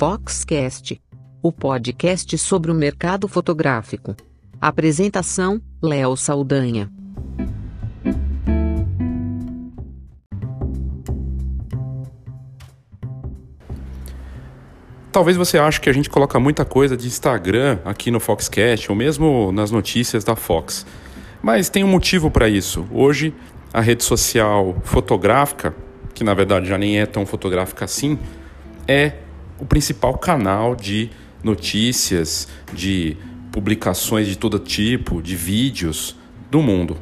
Foxcast, o podcast sobre o mercado fotográfico. Apresentação: Léo Saldanha. Talvez você ache que a gente coloca muita coisa de Instagram aqui no Foxcast ou mesmo nas notícias da Fox. Mas tem um motivo para isso. Hoje, a rede social fotográfica, que na verdade já nem é tão fotográfica assim, é o principal canal de notícias, de publicações de todo tipo, de vídeos do mundo.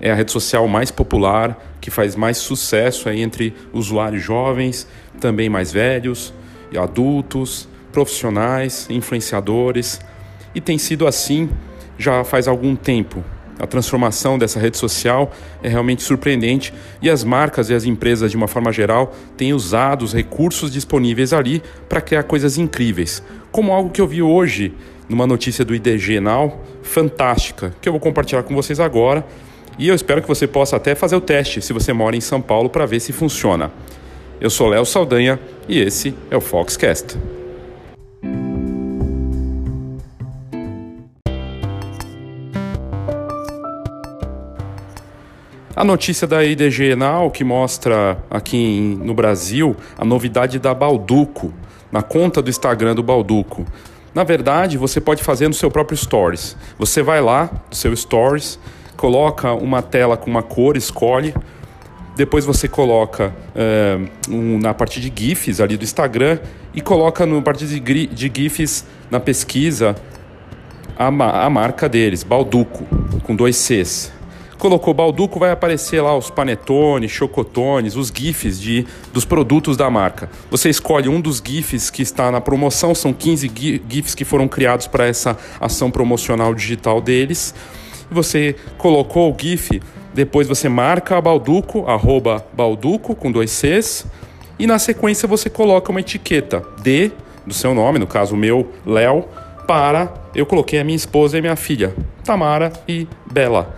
É a rede social mais popular, que faz mais sucesso aí entre usuários jovens, também mais velhos, adultos, profissionais, influenciadores, e tem sido assim já faz algum tempo. A transformação dessa rede social é realmente surpreendente e as marcas e as empresas, de uma forma geral, têm usado os recursos disponíveis ali para criar coisas incríveis, como algo que eu vi hoje numa notícia do IDG Now, fantástica, que eu vou compartilhar com vocês agora. E eu espero que você possa até fazer o teste se você mora em São Paulo para ver se funciona. Eu sou Léo Saldanha e esse é o Foxcast. A notícia da IDG Now que mostra aqui no Brasil a novidade da Balduco, na conta do Instagram do Balduco. Na verdade, você pode fazer no seu próprio Stories. Você vai lá no seu Stories, coloca uma tela com uma cor, escolhe. Depois você coloca uh, um, na parte de GIFs ali do Instagram e coloca no parte de, de GIFs na pesquisa a, a marca deles, Balduco, com dois Cs colocou Balduco, vai aparecer lá os panetones, chocotones, os GIFs de, dos produtos da marca. Você escolhe um dos GIFs que está na promoção, são 15 GIFs que foram criados para essa ação promocional digital deles. Você colocou o GIF, depois você marca a Balduco, arroba Balduco, com dois Cs, e na sequência você coloca uma etiqueta D, do seu nome, no caso o meu, Léo, para eu coloquei a minha esposa e minha filha, Tamara e Bela.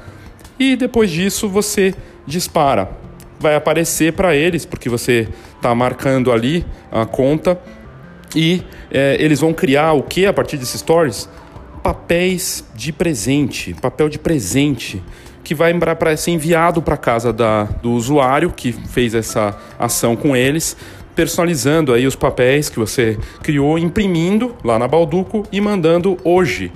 E depois disso você dispara. Vai aparecer para eles, porque você está marcando ali a conta. E é, eles vão criar o que a partir desses stories? Papéis de presente, papel de presente, que vai para ser enviado para casa da, do usuário que fez essa ação com eles, personalizando aí os papéis que você criou, imprimindo lá na Balduco e mandando hoje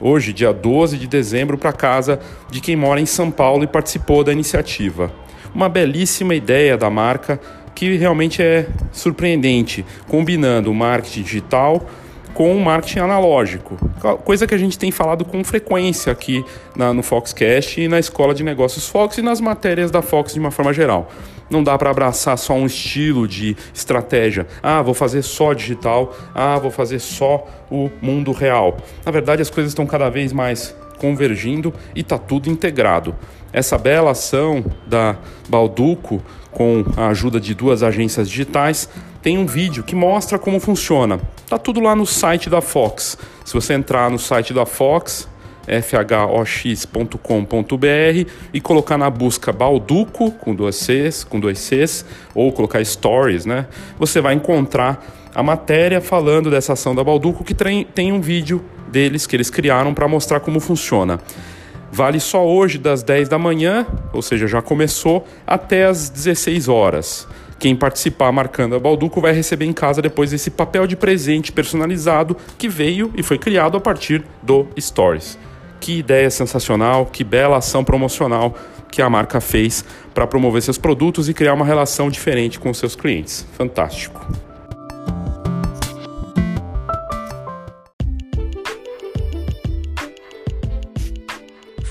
hoje, dia 12 de dezembro, para casa de quem mora em São Paulo e participou da iniciativa. Uma belíssima ideia da marca que realmente é surpreendente, combinando o marketing digital com o marketing analógico, coisa que a gente tem falado com frequência aqui na, no Foxcast e na Escola de Negócios Fox e nas matérias da Fox de uma forma geral. Não dá para abraçar só um estilo de estratégia. Ah, vou fazer só digital. Ah, vou fazer só o mundo real. Na verdade, as coisas estão cada vez mais convergindo e está tudo integrado. Essa bela ação da Balduco, com a ajuda de duas agências digitais, tem um vídeo que mostra como funciona. Tá tudo lá no site da Fox. Se você entrar no site da Fox, fhox.com.br e colocar na busca Balduco com dois Cs, com dois Cs, ou colocar Stories, né? Você vai encontrar a matéria falando dessa ação da Balduco que tem, um vídeo deles que eles criaram para mostrar como funciona. Vale só hoje das 10 da manhã, ou seja, já começou, até as 16 horas. Quem participar marcando a Balduco vai receber em casa depois esse papel de presente personalizado que veio e foi criado a partir do Stories. Que ideia sensacional, que bela ação promocional que a marca fez para promover seus produtos e criar uma relação diferente com seus clientes. Fantástico.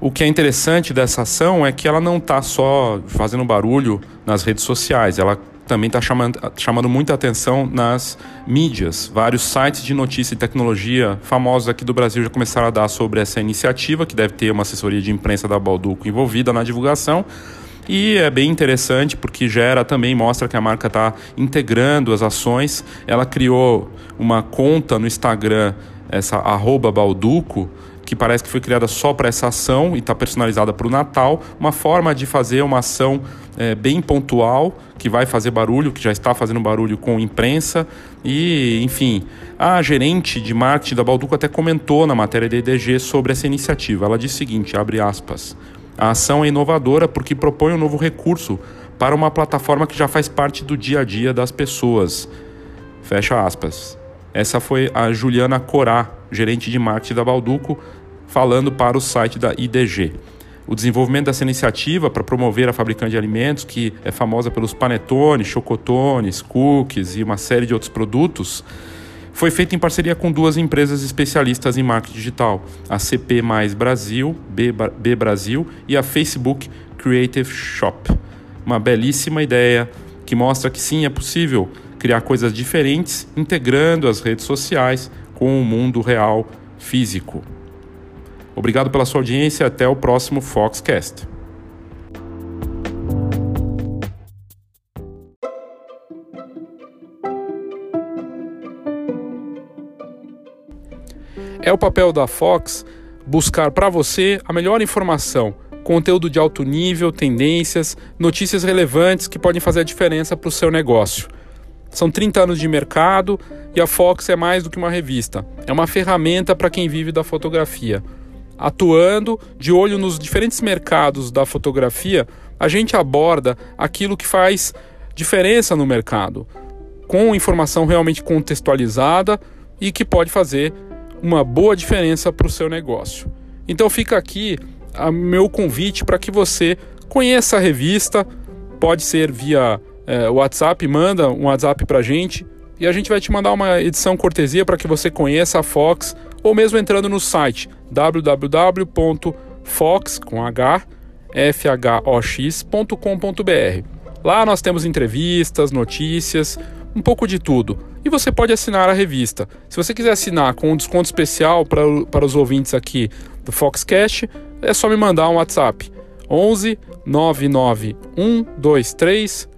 O que é interessante dessa ação é que ela não está só fazendo barulho nas redes sociais, ela também está chamando, chamando muita atenção nas mídias. Vários sites de notícia e tecnologia famosos aqui do Brasil já começaram a dar sobre essa iniciativa, que deve ter uma assessoria de imprensa da Balduco envolvida na divulgação. E é bem interessante porque gera também, mostra que a marca está integrando as ações. Ela criou uma conta no Instagram, essa arroba Balduco, que parece que foi criada só para essa ação e está personalizada para o Natal, uma forma de fazer uma ação é, bem pontual, que vai fazer barulho, que já está fazendo barulho com imprensa. E, enfim, a gerente de marketing da Balduco até comentou na matéria da IDG sobre essa iniciativa. Ela disse o seguinte, abre aspas, a ação é inovadora porque propõe um novo recurso para uma plataforma que já faz parte do dia a dia das pessoas. Fecha aspas. Essa foi a Juliana Corá, gerente de marketing da Balduco, falando para o site da IDG. O desenvolvimento dessa iniciativa para promover a fabricante de alimentos, que é famosa pelos panetones, chocotones, cookies e uma série de outros produtos, foi feito em parceria com duas empresas especialistas em marketing digital, a CP Mais Brasil, B, B Brasil e a Facebook Creative Shop. Uma belíssima ideia que mostra que sim, é possível criar coisas diferentes integrando as redes sociais com o mundo real físico. Obrigado pela sua audiência até o próximo Foxcast. É o papel da Fox buscar para você a melhor informação, conteúdo de alto nível, tendências, notícias relevantes que podem fazer a diferença para o seu negócio. São 30 anos de mercado e a Fox é mais do que uma revista, é uma ferramenta para quem vive da fotografia atuando de olho nos diferentes mercados da fotografia, a gente aborda aquilo que faz diferença no mercado, com informação realmente contextualizada e que pode fazer uma boa diferença para o seu negócio. Então fica aqui o meu convite para que você conheça a revista, pode ser via é, WhatsApp, manda um WhatsApp para a gente e a gente vai te mandar uma edição cortesia para que você conheça a Fox ou mesmo entrando no site www.fox.com.br. Lá nós temos entrevistas, notícias, um pouco de tudo. E você pode assinar a revista. Se você quiser assinar com um desconto especial para, os ouvintes aqui do Foxcast, é só me mandar um WhatsApp. 11 99 123